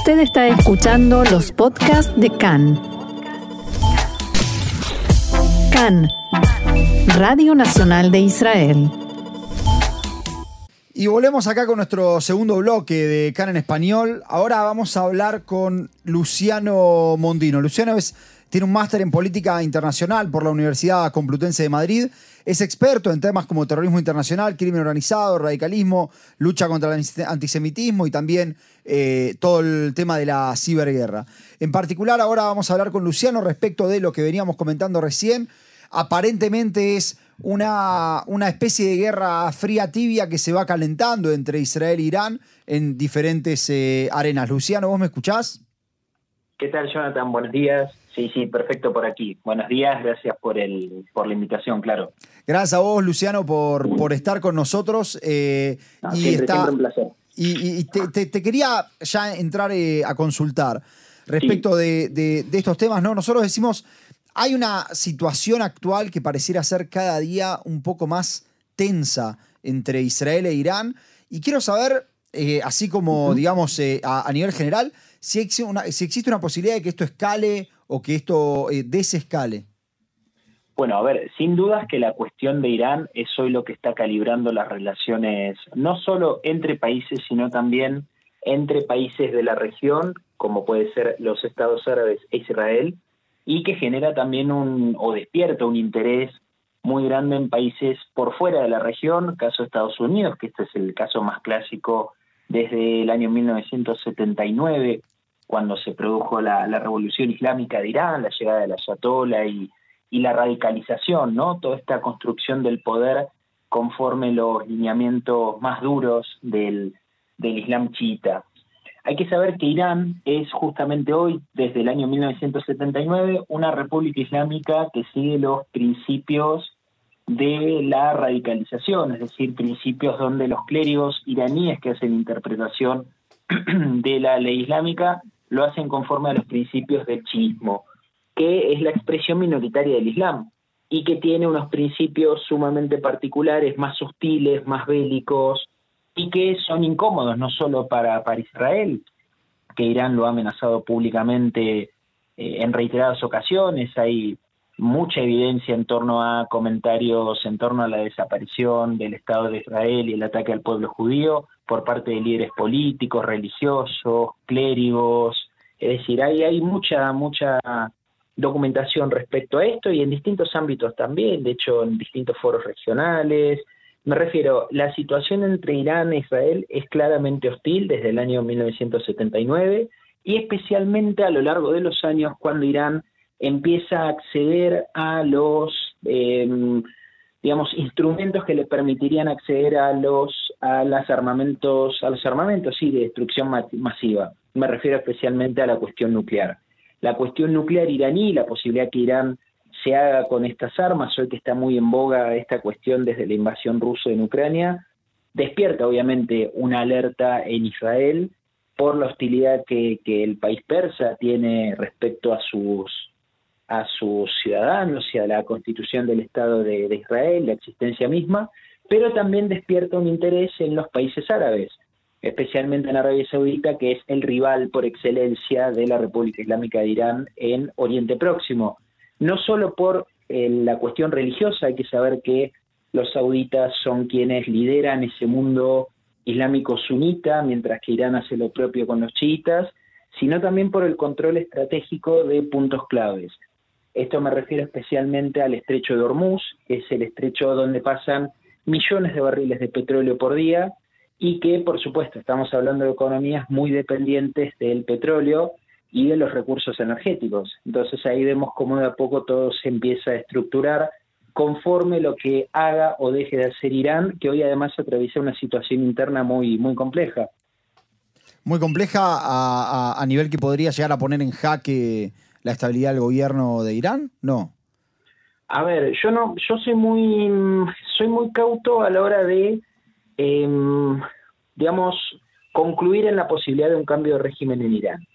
Usted está escuchando los podcasts de CAN. CAN, Radio Nacional de Israel. Y volvemos acá con nuestro segundo bloque de CAN en español. Ahora vamos a hablar con Luciano Mondino. Luciano es, tiene un máster en política internacional por la Universidad Complutense de Madrid es experto en temas como terrorismo internacional, crimen organizado, radicalismo, lucha contra el antisemitismo y también eh, todo el tema de la ciberguerra. En particular, ahora vamos a hablar con Luciano respecto de lo que veníamos comentando recién. Aparentemente es una, una especie de guerra fría tibia que se va calentando entre Israel e Irán en diferentes eh, arenas. Luciano, ¿vos me escuchás? ¿Qué tal, Jonathan? Buenos días. Sí, sí, perfecto por aquí. Buenos días, gracias por, el, por la invitación, claro. Gracias a vos, Luciano, por, por estar con nosotros. Eh, y está, un placer. Y, te, quería ya entrar eh, a consultar respecto de, estos temas, ¿no? Nosotros decimos, hay una situación actual que pareciera ser cada día un poco más tensa entre Israel e Irán. Y quiero saber, eh, así como, digamos, a, nivel general, si existe, una, posibilidad de que esto escale o que esto eh, desescale? Bueno, a ver, sin dudas que la cuestión de Irán es hoy lo que está calibrando las relaciones no solo entre países, sino también entre países de la región, como puede ser los Estados Árabes e Israel, y que genera también un, o despierta un interés muy grande en países por fuera de la región, caso Estados Unidos, que este es el caso más clásico desde el año 1979, cuando se produjo la, revolución islámica de Irán, la llegada de la Ayatollah y, la radicalización, ¿no? Toda esta construcción del poder conforme los lineamientos más duros del, del Islam chiita. Hay que saber que Irán es justamente hoy, desde el año 1979, una república islámica que sigue los principios de la radicalización, es decir, principios donde los clérigos iraníes que hacen interpretación de la ley islámica lo hacen conforme a los principios del chiismo, que es la expresión minoritaria del Islam y que tiene unos principios sumamente particulares, más hostiles, más bélicos y que son incómodos no solo para, para Israel, que Irán lo ha amenazado públicamente eh, en reiteradas ocasiones, hay mucha evidencia en torno a comentarios en torno a la desaparición del Estado de Israel y el ataque al pueblo judío por parte de líderes políticos, religiosos, clérigos, es decir, hay, hay mucha, mucha documentación respecto a esto y en distintos ámbitos también, de hecho en distintos foros regionales. Me refiero, la situación entre Irán e Israel es claramente hostil desde el año 1979 y especialmente a lo largo de los años cuando Irán empieza a acceder a los, em, digamos, instrumentos que le permitirían acceder a los, a los armamentos, a los armamentos, sí, de destrucción masiva. Me refiero especialmente a la cuestión nuclear. La cuestión nuclear iraní, la posibilidad que Irán se haga con estas armas, hoy que está muy en boga esta cuestión desde la invasión rusa en Ucrania, despierta obviamente una alerta en Israel por la hostilidad que el país persa tiene respecto a sus a sus ciudadanos y a la constitución del Estado de, Israel, la existencia misma, pero también despierta un interés en los países árabes, especialmente en Arabia Saudita, que es el rival por excelencia de la República Islámica de Irán en Oriente Próximo. No solo por eh, la cuestión religiosa, hay que saber que los sauditas son quienes lideran ese mundo islámico sunita, mientras que Irán hace lo propio con los chiitas, sino también por el control estratégico de puntos claves. Esto me refiero especialmente al estrecho de Hormuz, que es el estrecho donde pasan millones de barriles de petróleo por día y que, por supuesto, estamos hablando de economías muy dependientes del petróleo y de los recursos energéticos. Entonces ahí vemos cómo de a poco todo se empieza a estructurar conforme lo que haga o deje de hacer Irán, que hoy además atraviesa una situación interna muy, muy compleja. Muy compleja a, a nivel que podría llegar a poner en jaque la estabilidad del gobierno de Irán? No. A ver, yo no, yo soy muy, soy muy cauto a la hora de, em, digamos, concluir en la posibilidad de un cambio de régimen en Irán.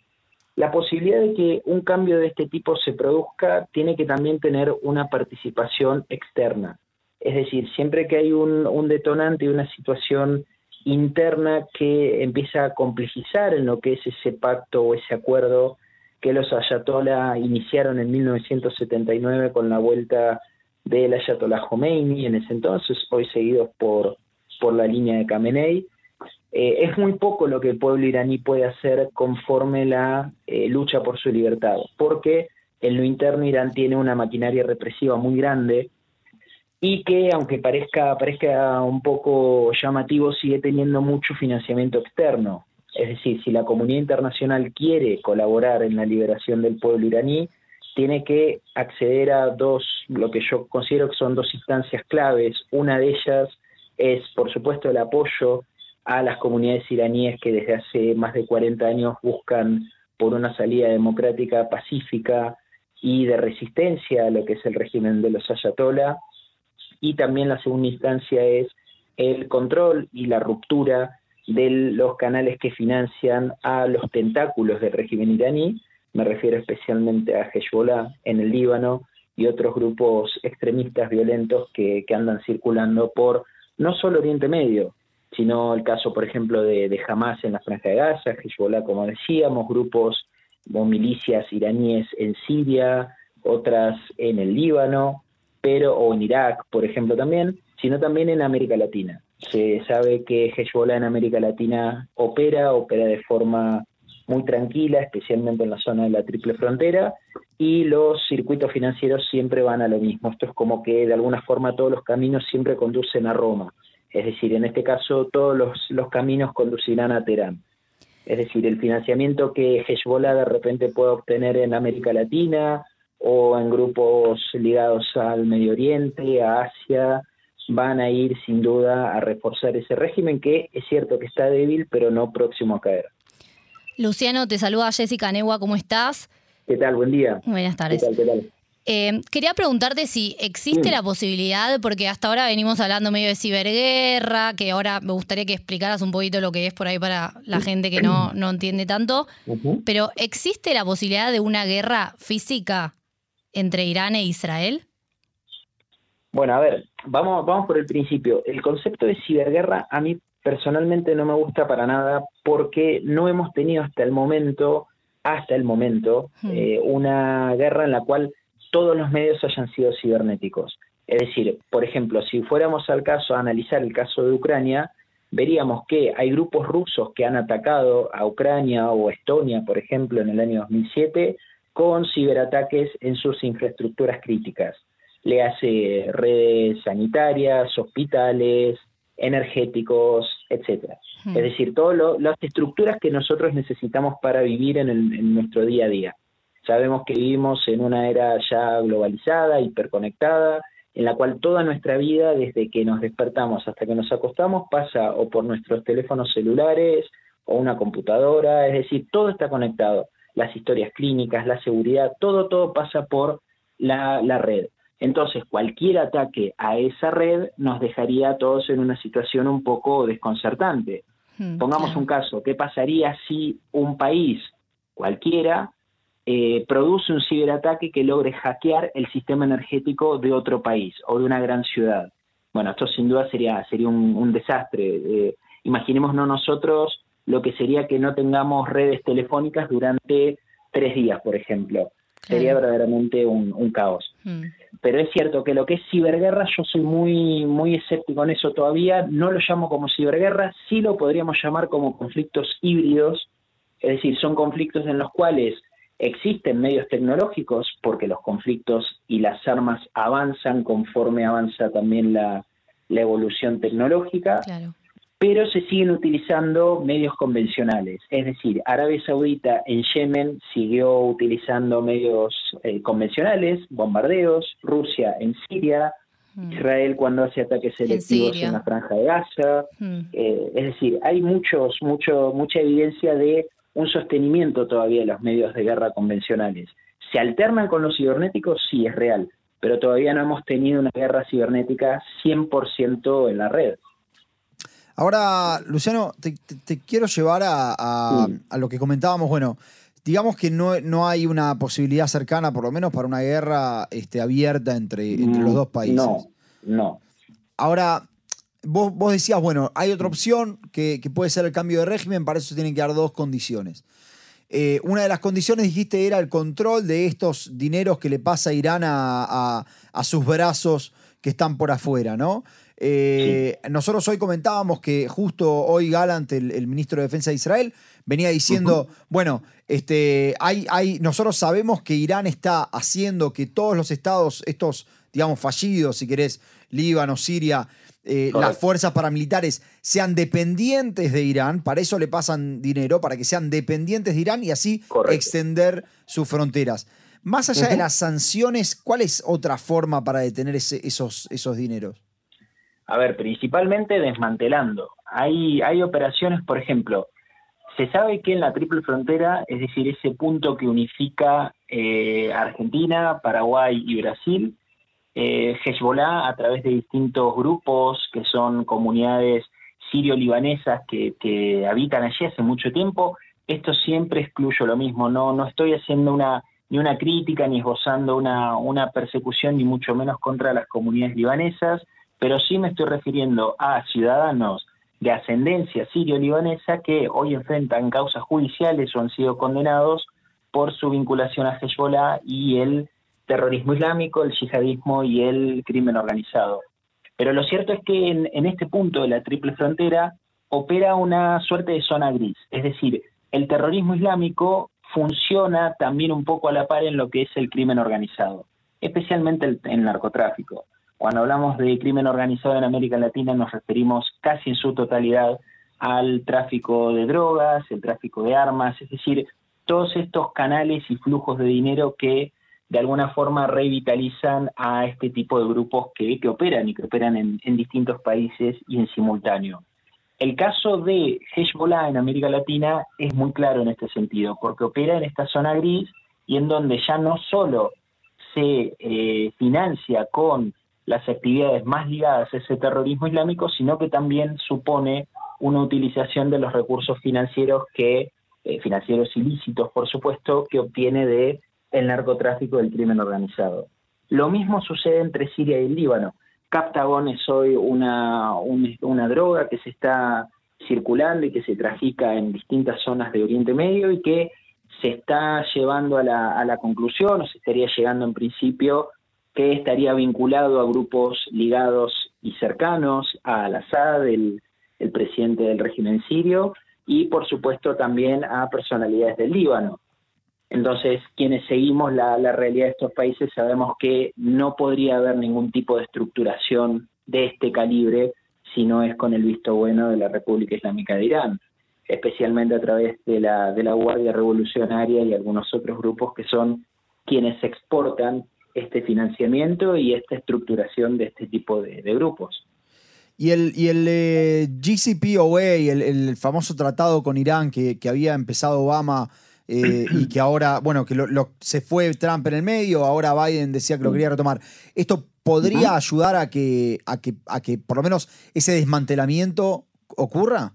La posibilidad de que un cambio de este tipo se produzca tiene que también tener una participación externa. Es decir, siempre que hay un, un detonante y una situación interna que empieza a complejizar en lo que es ese pacto o ese acuerdo que los ayatollah iniciaron en 1979 con la vuelta del ayatollah Khomeini en ese entonces, hoy seguidos por, por la línea de Khamenei. Eh, es muy poco lo que el pueblo iraní puede hacer conforme la eh, lucha por su libertad, porque en lo interno Irán tiene una maquinaria represiva muy grande y que, aunque parezca, parezca un poco llamativo, sigue teniendo mucho financiamiento externo. Es decir, si la comunidad internacional quiere colaborar en la liberación del pueblo iraní, tiene que acceder a dos, lo que yo considero que son dos instancias claves. Una de ellas es, por supuesto, el apoyo a las comunidades iraníes que desde hace más de 40 años buscan por una salida democrática, pacífica y de resistencia a lo que es el régimen de los ayatollah. Y también la segunda instancia es el control y la ruptura de los canales que financian a los tentáculos del régimen iraní, me refiero especialmente a Hezbollah en el Líbano y otros grupos extremistas violentos que, andan circulando por no solo Oriente Medio, sino el caso, por ejemplo, de, de Hamas en la Franja de Gaza, Hezbollah, como decíamos, grupos o milicias iraníes en Siria, otras en el Líbano, pero o en Irak, por ejemplo, también, sino también en América Latina. Se sabe que Hezbollah en América Latina opera, opera de forma muy tranquila, especialmente en la zona de la triple frontera, y los circuitos financieros siempre van a lo mismo. Esto es como que de alguna forma todos los caminos siempre conducen a Roma. Es decir, en este caso todos los, caminos conducirán a Teherán. Es decir, el financiamiento que Hezbollah de repente puede obtener en América Latina o en grupos ligados al Medio Oriente, a Asia, van a ir sin duda a reforzar ese régimen que es cierto que está débil, pero no próximo a caer. Luciano, te saluda Jessica Neua, ¿cómo estás? ¿Qué tal? Buen día. Buenas tardes. Eh, quería preguntarte si existe la posibilidad, porque hasta ahora venimos hablando medio de ciberguerra, que ahora me gustaría que explicaras un poquito lo que es por ahí para la gente que no, no entiende tanto, pero ¿existe la posibilidad de una guerra física entre Irán e Israel? Bueno, a ver, vamos, vamos por el principio. El concepto de ciberguerra a mí personalmente no me gusta para nada porque no hemos tenido hasta el momento, hasta el momento, hmm. eh, una guerra en la cual todos los medios hayan sido cibernéticos. Es decir, por ejemplo, si fuéramos al caso a analizar el caso de Ucrania, veríamos que hay grupos rusos que han atacado a Ucrania o Estonia, por ejemplo, en el año 2007, con ciberataques en sus infraestructuras críticas. Le hace redes sanitarias, hospitales, energéticos, etcétera. Hmm. Es decir, todas las estructuras que nosotros necesitamos para vivir en, nuestro día a día. Sabemos que vivimos en una era ya globalizada, hiperconectada, en la cual toda nuestra vida, desde que nos despertamos hasta que nos acostamos, pasa o por nuestros teléfonos celulares o una computadora, es decir, todo está conectado. Las historias clínicas, la seguridad, todo, todo pasa por la red. Entonces, cualquier ataque a esa red nos dejaría a todos en una situación un poco desconcertante. Hmm, Pongamos un caso, ¿qué pasaría si un país cualquiera eh, produce un ciberataque que logre hackear el sistema energético de otro país o de una gran ciudad? Bueno, esto sin duda sería, sería un, desastre. Eh, imaginémonos nosotros lo que sería que no tengamos redes telefónicas durante tres días, por ejemplo. Sería verdaderamente un, caos. Hmm pero es cierto que lo que es ciberguerra, yo soy muy, muy escéptico en eso todavía, no lo llamo como ciberguerra, sí lo podríamos llamar como conflictos híbridos, es decir, son conflictos en los cuales existen medios tecnológicos, porque los conflictos y las armas avanzan conforme avanza también la, la evolución tecnológica, claro pero se siguen utilizando medios convencionales. Es decir, Arabia Saudita en Yemen siguió utilizando medios eh, convencionales, bombardeos, Rusia en Siria, hmm. Israel cuando hace ataques selectivos en, la franja de Gaza. Hmm. Eh, es decir, hay muchos, mucho, mucha evidencia de un sostenimiento todavía de los medios de guerra convencionales. ¿Se alternan con los cibernéticos? Sí, es real, pero todavía no hemos tenido una guerra cibernética 100% en la red. Ahora, Luciano, te, quiero llevar a, lo que comentábamos. Bueno, digamos que no, no, hay una posibilidad cercana, por lo menos, para una guerra este, abierta entre, entre los dos países. No, no. Ahora, vos, vos decías, bueno, hay otra opción que, que puede ser el cambio de régimen, para eso tienen que dar dos condiciones. Eh, una de las condiciones, dijiste, era el control de estos dineros que le pasa Irán a, a, sus brazos que están por afuera, ¿no? Eh, nosotros hoy comentábamos que justo hoy Galant, el, ministro de Defensa de Israel, venía diciendo, bueno, este, hay, hay, nosotros sabemos que Irán está haciendo que todos los estados, estos, digamos, fallidos, si querés, Líbano, Siria, eh, las fuerzas paramilitares sean dependientes de Irán, para eso le pasan dinero, para que sean dependientes de Irán y así extender sus fronteras. Más allá de las sanciones, ¿cuál es otra forma para detener esos, esos dineros? A ver, principalmente desmantelando. Hay, hay operaciones, por ejemplo, se sabe que en la triple frontera, es decir, ese punto que unifica eh, Argentina, Paraguay y Brasil, eh, Hezbollah a través de distintos grupos que son comunidades sirio-libanesas que, habitan allí hace mucho tiempo, esto siempre excluyo lo mismo, no, no estoy haciendo una ni una crítica ni esbozando una, una persecución ni mucho menos contra las comunidades libanesas, pero sí me estoy refiriendo a ciudadanos de ascendencia sirio-libanesa que hoy enfrentan causas judiciales o han sido condenados por su vinculación a Hezbollah y el terrorismo islámico, el yihadismo y el crimen organizado. Pero lo cierto es que en, este punto de la triple frontera opera una suerte de zona gris, es decir, el terrorismo islámico funciona también un poco a la par en lo que es el crimen organizado, especialmente el, el narcotráfico. Cuando hablamos de crimen organizado en América Latina nos referimos casi en su totalidad al tráfico de drogas, el tráfico de armas, es decir, todos estos canales y flujos de dinero que de alguna forma revitalizan a este tipo de grupos que, que operan y que operan en, distintos países y en simultáneo. El caso de Hezbollah en América Latina es muy claro en este sentido, porque opera en esta zona gris y en donde ya no solo se eh, financia con las actividades más ligadas a ese terrorismo islámico, sino que también supone una utilización de los recursos financieros que eh, financieros ilícitos, por supuesto, que obtiene de el narcotráfico del crimen organizado. Lo mismo sucede entre Siria y el Líbano. Captagon es hoy una, una droga que se está circulando y que se trafica en distintas zonas de Oriente Medio y que se está llevando a la, a la conclusión, o se estaría llegando en principio, que estaría vinculado a grupos ligados y cercanos a Al-Assad, el, el presidente del régimen sirio, y por supuesto también a personalidades del Líbano. Entonces, quienes seguimos la, realidad de estos países sabemos que no podría haber ningún tipo de estructuración de este calibre si no es con el visto bueno de la República Islámica de Irán, especialmente a través de la, de la Guardia Revolucionaria y algunos otros grupos que son quienes exportan este financiamiento y esta estructuración de este tipo de, grupos. Y el, y el eh, GCPOA, el, el, famoso tratado con Irán que, que había empezado Obama eh, y que ahora, bueno, que lo, se fue Trump en el medio, ahora Biden decía que lo quería retomar. ¿Esto podría ayudar a que, a que, a que por lo menos ese desmantelamiento ocurra?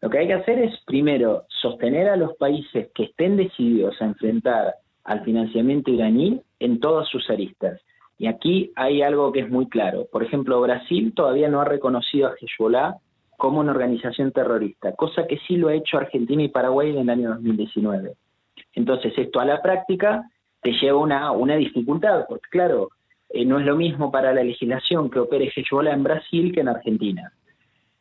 Lo que hay que hacer es, primero, sostener a los países que estén decididos a enfrentar al financiamiento iraní en todas sus aristas. Y aquí hay algo que es muy claro. Por ejemplo, Brasil todavía no ha reconocido a Hezbollah como una organización terrorista, cosa que sí lo ha hecho Argentina y Paraguay en el año 2019. Entonces, esto a la práctica te lleva una, una dificultad, porque claro, eh, no es lo mismo para la legislación que opere Hezbollah en Brasil que en Argentina.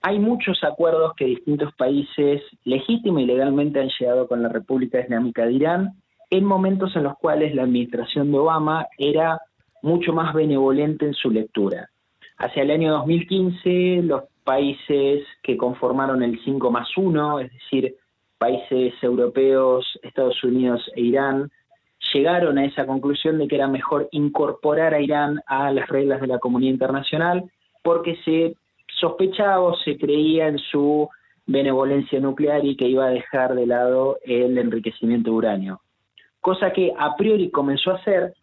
Hay muchos acuerdos que distintos países legítimos y legalmente han llegado con la República Islámica de Irán en momentos en los cuales la administración de Obama era mucho más benevolente en su lectura. Hacia el año 2015 los países que conformaron el 5 más 1, es decir, países europeos, Estados Unidos e Irán, llegaron a esa conclusión de que era mejor incorporar a Irán a las reglas de la comunidad internacional porque se sospechaba o se creía en su benevolencia nuclear y que iba a dejar de lado el enriquecimiento de uranio. Cosa que a priori comenzó a hacer,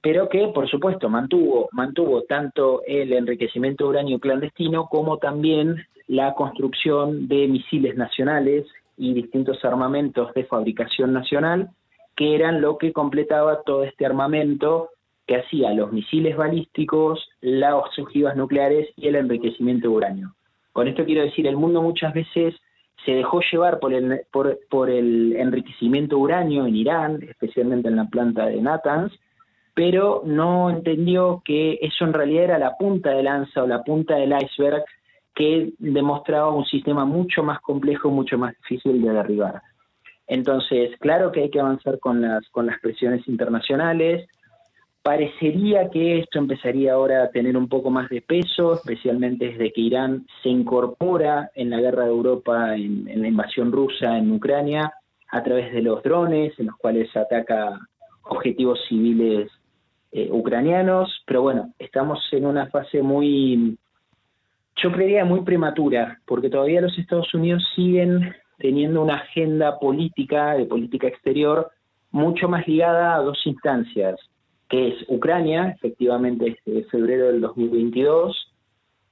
pero que por supuesto mantuvo, mantuvo tanto el enriquecimiento de uranio clandestino como también la construcción de misiles nacionales y distintos armamentos de fabricación nacional, que eran lo que completaba todo este armamento que hacía los misiles balísticos, las ojivas nucleares y el enriquecimiento de uranio. Con esto quiero decir, el mundo muchas veces se dejó llevar por el, por, por el enriquecimiento uranio en Irán, especialmente en la planta de Natanz, pero no entendió que eso en realidad era la punta de lanza o la punta del iceberg que demostraba un sistema mucho más complejo, mucho más difícil de derribar. Entonces, claro que hay que avanzar con las, con las presiones internacionales. Parecería que esto empezaría ahora a tener un poco más de peso, especialmente desde que Irán se incorpora en la guerra de Europa, en, la invasión rusa en Ucrania, a través de los drones, en los cuales ataca objetivos civiles eh, ucranianos. Pero bueno, estamos en una fase muy, yo creería muy prematura, porque todavía los Estados Unidos siguen teniendo una agenda política, de política exterior, mucho más ligada a dos instancias, que es Ucrania, efectivamente desde febrero del 2022,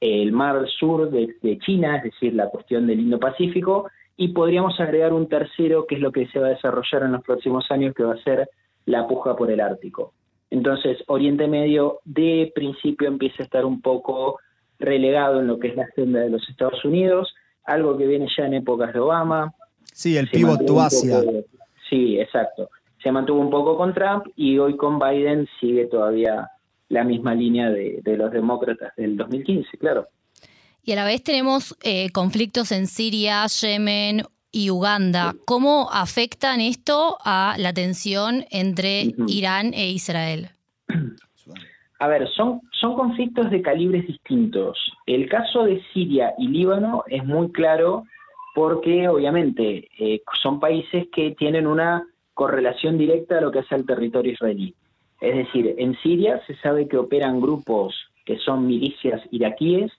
el mar sur de, China, es decir, la cuestión del Indo-Pacífico, y podríamos agregar un tercero, que es lo que se va a desarrollar en los próximos años, que va a ser la puja por el Ártico. Entonces, Oriente Medio de principio empieza a estar un poco relegado en lo que es la agenda de los Estados Unidos, algo que viene ya en épocas de Obama. Sí, el pivot to Asia. Sí, exacto. Se mantuvo un poco con Trump y hoy con Biden sigue todavía la misma línea de, los demócratas del 2015, claro. Y a la vez tenemos eh, conflictos en Siria, Yemen y Uganda. ¿Cómo afectan esto a la tensión entre Irán e Israel? A ver, son, son conflictos de calibres distintos. El caso de Siria y Líbano es muy claro porque obviamente eh, son países que tienen una correlación directa a lo que hace el territorio israelí. Es decir, en Siria se sabe que operan grupos que son milicias iraquíes,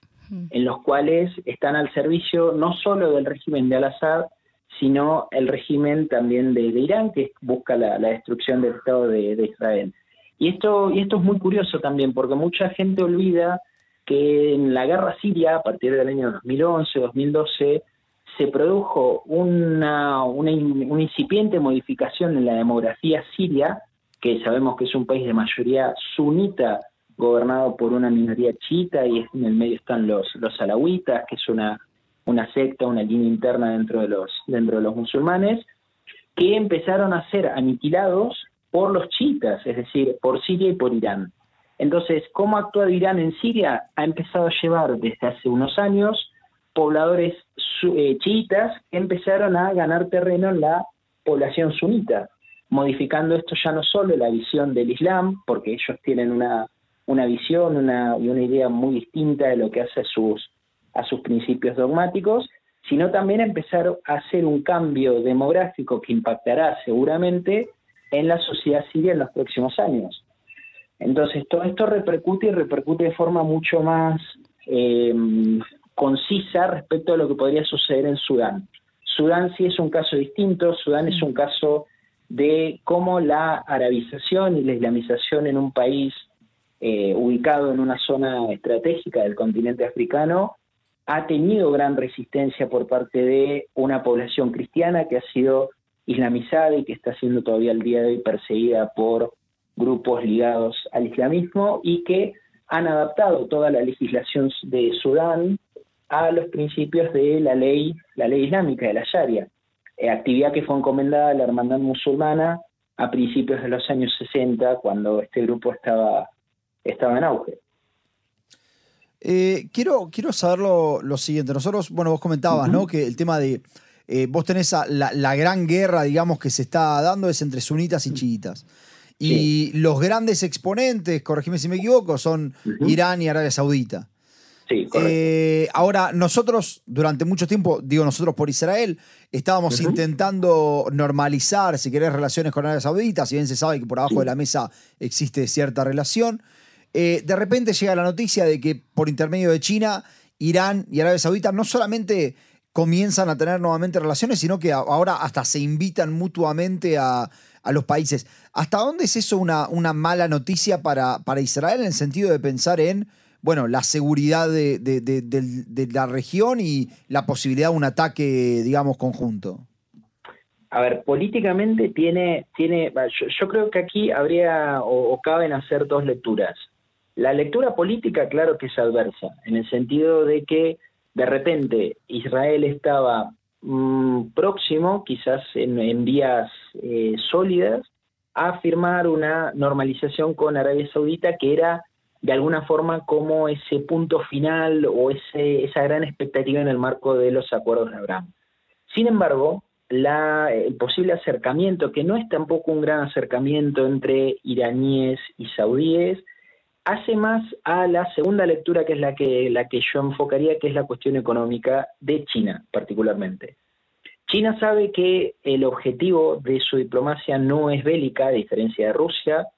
en los cuales están al servicio no solo del régimen de Al-Assad, sino el régimen también de, Irán, que busca la, destrucción del Estado de Israel. Y esto, y esto es muy curioso también, porque mucha gente olvida que en la guerra siria, a partir del año 2011, 2012, se produjo una, incipiente modificación en la demografía siria, que sabemos que es un país de mayoría sunita, gobernado por una minoría chiita, y en el medio están los, los alawitas, que es una, una secta, una línea interna dentro de los, dentro de los musulmanes, que empezaron a ser aniquilados por los chiitas, es decir, por Siria y por Irán. Entonces, ¿cómo ha actuado Irán en Siria? Ha empezado a llevar desde hace unos años pobladores eh, chiitas empezaron a ganar terreno en la población sunita, modificando esto ya no solo la visión del Islam, porque ellos tienen una, una visión y una idea muy distinta de lo que hace a sus, a sus principios dogmáticos, sino también empezar a hacer un cambio demográfico que impactará seguramente en la sociedad siria en los próximos años. Entonces, todo esto repercute y repercute de forma mucho más eh, concisa respecto a lo que podría suceder en Sudán. Sudán sí es un caso distinto, Sudán es un caso de cómo la arabización y la islamización en un país eh, ubicado en una zona estratégica del continente africano ha tenido gran resistencia por parte de una población cristiana que ha sido islamizada y que está siendo todavía al día de hoy perseguida por grupos ligados al islamismo y que han adaptado toda la legislación de Sudán a los principios de la ley, la ley islámica de la Sharia, eh, actividad que fue encomendada a la hermandad musulmana a principios de los años 60, cuando este grupo estaba, estaba en auge. Eh, quiero, quiero saber lo, siguiente. Nosotros, bueno, vos comentabas, ¿no? Que el tema de eh, vos tenés la, gran guerra, digamos, que se está dando es entre sunitas y chiitas. Y los grandes exponentes, corregime si me equivoco, son Irán y Arabia Saudita. Sí, eh, ahora, nosotros durante mucho tiempo, digo nosotros por Israel, estábamos intentando normalizar, si querés, relaciones con Arabia Saudita, si bien se sabe que por abajo de la mesa existe cierta relación. Eh, de repente llega la noticia de que por intermedio de China, Irán y Arabia Saudita no solamente comienzan a tener nuevamente relaciones, sino que ahora hasta se invitan mutuamente a, los países. ¿Hasta dónde es eso una, una mala noticia para, para, Israel en el sentido de pensar en bueno, la seguridad de, la región y la posibilidad de un ataque, digamos, conjunto? a ver, políticamente tiene, tiene yo, creo que aquí habría o, caben hacer dos lecturas. La lectura política, claro que es adversa, en el sentido de que de repente Israel estaba mm, próximo, quizás en, vías eh, sólidas, a firmar una normalización con Arabia Saudita que era de alguna forma como ese punto final o ese, esa gran expectativa en el marco de los acuerdos de Abraham. Sin embargo, el posible acercamiento, que no es tampoco un gran acercamiento entre iraníes y saudíes, hace más a la segunda lectura que es la que, la que yo enfocaría, que es la cuestión económica de China particularmente. China sabe que el objetivo de su diplomacia no es bélica, a diferencia de Rusia,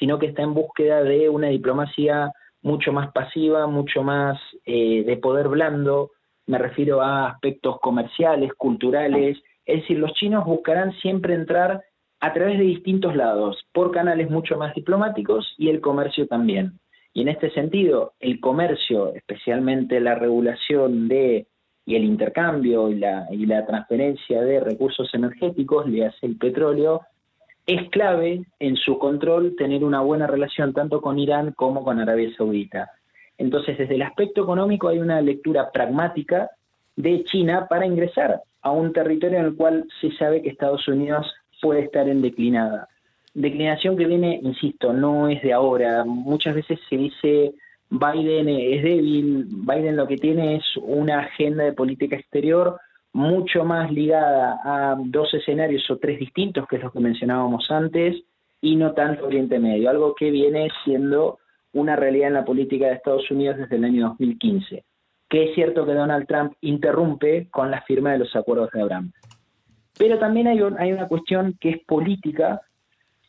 sino que está en búsqueda de una diplomacia mucho más pasiva, mucho más eh, de poder blando, me refiero a aspectos comerciales, culturales, es decir, los chinos buscarán siempre entrar a través de distintos lados, por canales mucho más diplomáticos y el comercio también. Y en este sentido, el comercio, especialmente la regulación de y el intercambio y la, y la transferencia de recursos energéticos, le hace el petróleo, es clave en su control tener una buena relación tanto con Irán como con Arabia Saudita. Entonces, desde el aspecto económico hay una lectura pragmática de China para ingresar a un territorio en el cual se sabe que Estados Unidos puede estar en declinada. Declinación que viene, insisto, no es de ahora. Muchas veces se dice Biden es débil, Biden lo que tiene es una agenda de política exterior mucho más ligada a dos escenarios o tres distintos, que es lo que mencionábamos antes, y no tanto Oriente Medio, algo que viene siendo una realidad en la política de Estados Unidos desde el año 2015 que es cierto que Donald Trump interrumpe con la firma de los acuerdos de Abraham. Pero también hay, hay una cuestión que es política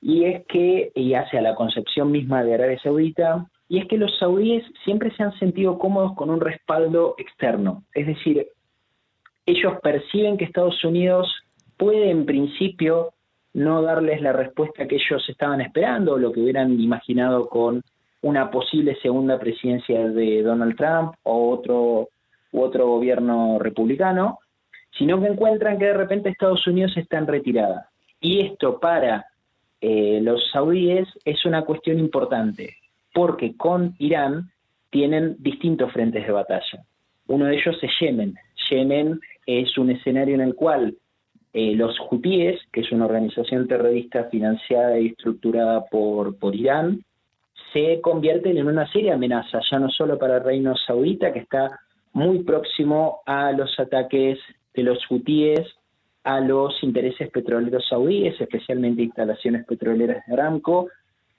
y es que, y hacia la concepción misma de Arabia Saudita, y es que los saudíes siempre se han sentido cómodos con un respaldo externo. Es decir, ellos perciben que Estados Unidos puede en principio no darles la respuesta que ellos estaban esperando, o lo que hubieran imaginado con una posible segunda presidencia de Donald Trump o otro, u otro gobierno republicano, sino que encuentran que de repente Estados Unidos está en retirada. Y esto para eh, los saudíes es una cuestión importante, porque con Irán tienen distintos frentes de batalla. Uno de ellos es Yemen. Yemen es un escenario en el cual eh, los hutíes, que es una organización terrorista financiada y estructurada por, por Irán, se convierten en una seria amenaza, ya no solo para el reino saudita, que está muy próximo a los ataques de los hutíes a los intereses petroleros saudíes, especialmente instalaciones petroleras de Aramco,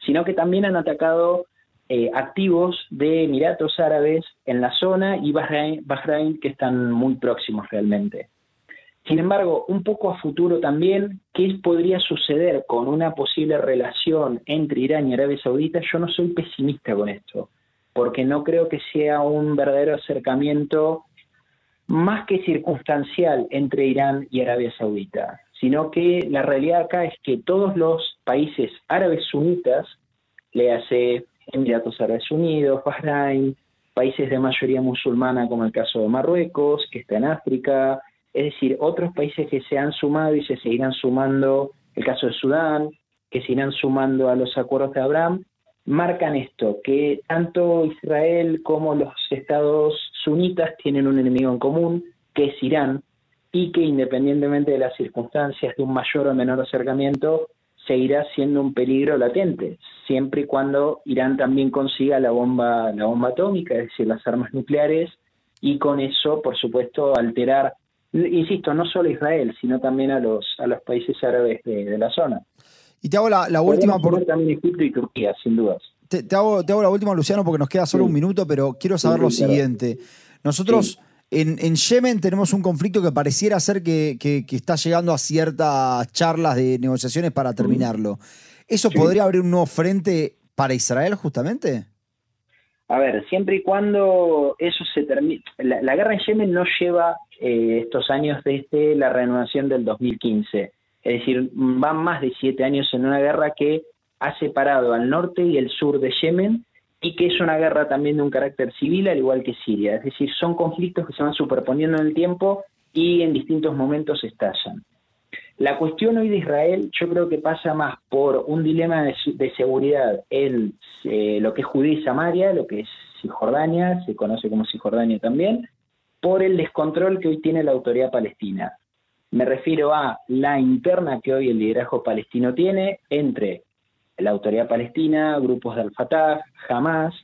sino que también han atacado eh, activos de Emiratos Árabes en la zona y Bahrein, que están muy próximos realmente. Sin embargo, un poco a futuro también, ¿qué podría suceder con una posible relación entre Irán y Arabia Saudita? Yo no soy pesimista con esto, porque no creo que sea un verdadero acercamiento más que circunstancial entre Irán y Arabia Saudita, sino que la realidad acá es que todos los países árabes sunitas, le hace Emiratos Árabes Unidos, Bahrein, países de mayoría musulmana como el caso de Marruecos, que está en África, es decir, otros países que se han sumado y se seguirán sumando, el caso de Sudán, que se irán sumando a los acuerdos de Abraham, marcan esto, que tanto Israel como los estados sunitas tienen un enemigo en común, que es Irán, y que independientemente de las circunstancias de un mayor o menor acercamiento, seguirá siendo un peligro latente, siempre y cuando Irán también consiga la bomba, la bomba atómica, es decir, las armas nucleares, y con eso, por supuesto, alterar insisto, no solo a Israel, sino también a los, a los países árabes de, la zona. Y te hago la, última por... También Egipto y Turquía, sin dudas. Te, hago, te hago la última, Luciano, porque nos queda solo un minuto, pero quiero saber lo siguiente. Nosotros en, en, Yemen tenemos un conflicto que pareciera ser que, que, está llegando a ciertas charlas de negociaciones para terminarlo. ¿Eso podría abrir un nuevo frente para Israel justamente? A ver, siempre y cuando eso se termine, la, guerra en Yemen no lleva eh, estos años desde la renovación del 2015, es decir, van más de siete años en una guerra que ha separado al norte y el sur de Yemen y que es una guerra también de un carácter civil al igual que Siria, es decir, son conflictos que se van superponiendo en el tiempo y en distintos momentos estallan. La cuestión hoy de Israel yo creo que pasa más por un dilema de, seguridad en eh, lo que es Judía y Samaria, lo que es Cisjordania, se conoce como Cisjordania también, por el descontrol que hoy tiene la autoridad palestina. Me refiero a la interna que hoy el liderazgo palestino tiene entre la autoridad palestina, grupos de Al-Fatah, Hamas,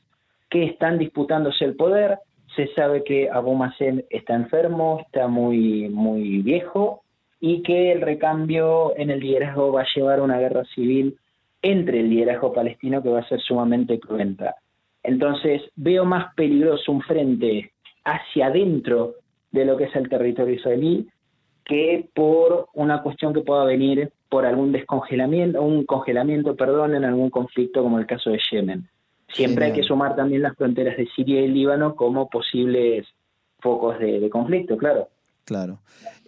que están disputándose el poder. Se sabe que Abu Mazen está enfermo, está muy, muy viejo y que el recambio en el liderazgo va a llevar a una guerra civil entre el liderazgo palestino que va a ser sumamente cruenta. Entonces veo más peligroso un frente hacia adentro de lo que es el territorio israelí que por una cuestión que pueda venir por algún descongelamiento, un congelamiento, perdón, en algún conflicto como el caso de Yemen. Siempre hay que sumar también las fronteras de Siria y Líbano como posibles focos de, conflicto, claro. Claro.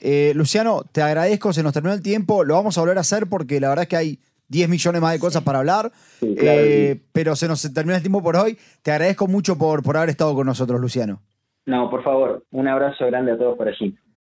Eh, Luciano, te agradezco, se nos terminó el tiempo, lo vamos a volver a hacer porque la verdad es que hay 10 millones más de cosas para hablar, eh, pero se nos terminó el tiempo por hoy. Te agradezco mucho por, por haber estado con nosotros, Luciano. No, por favor, un abrazo grande a todos por allí.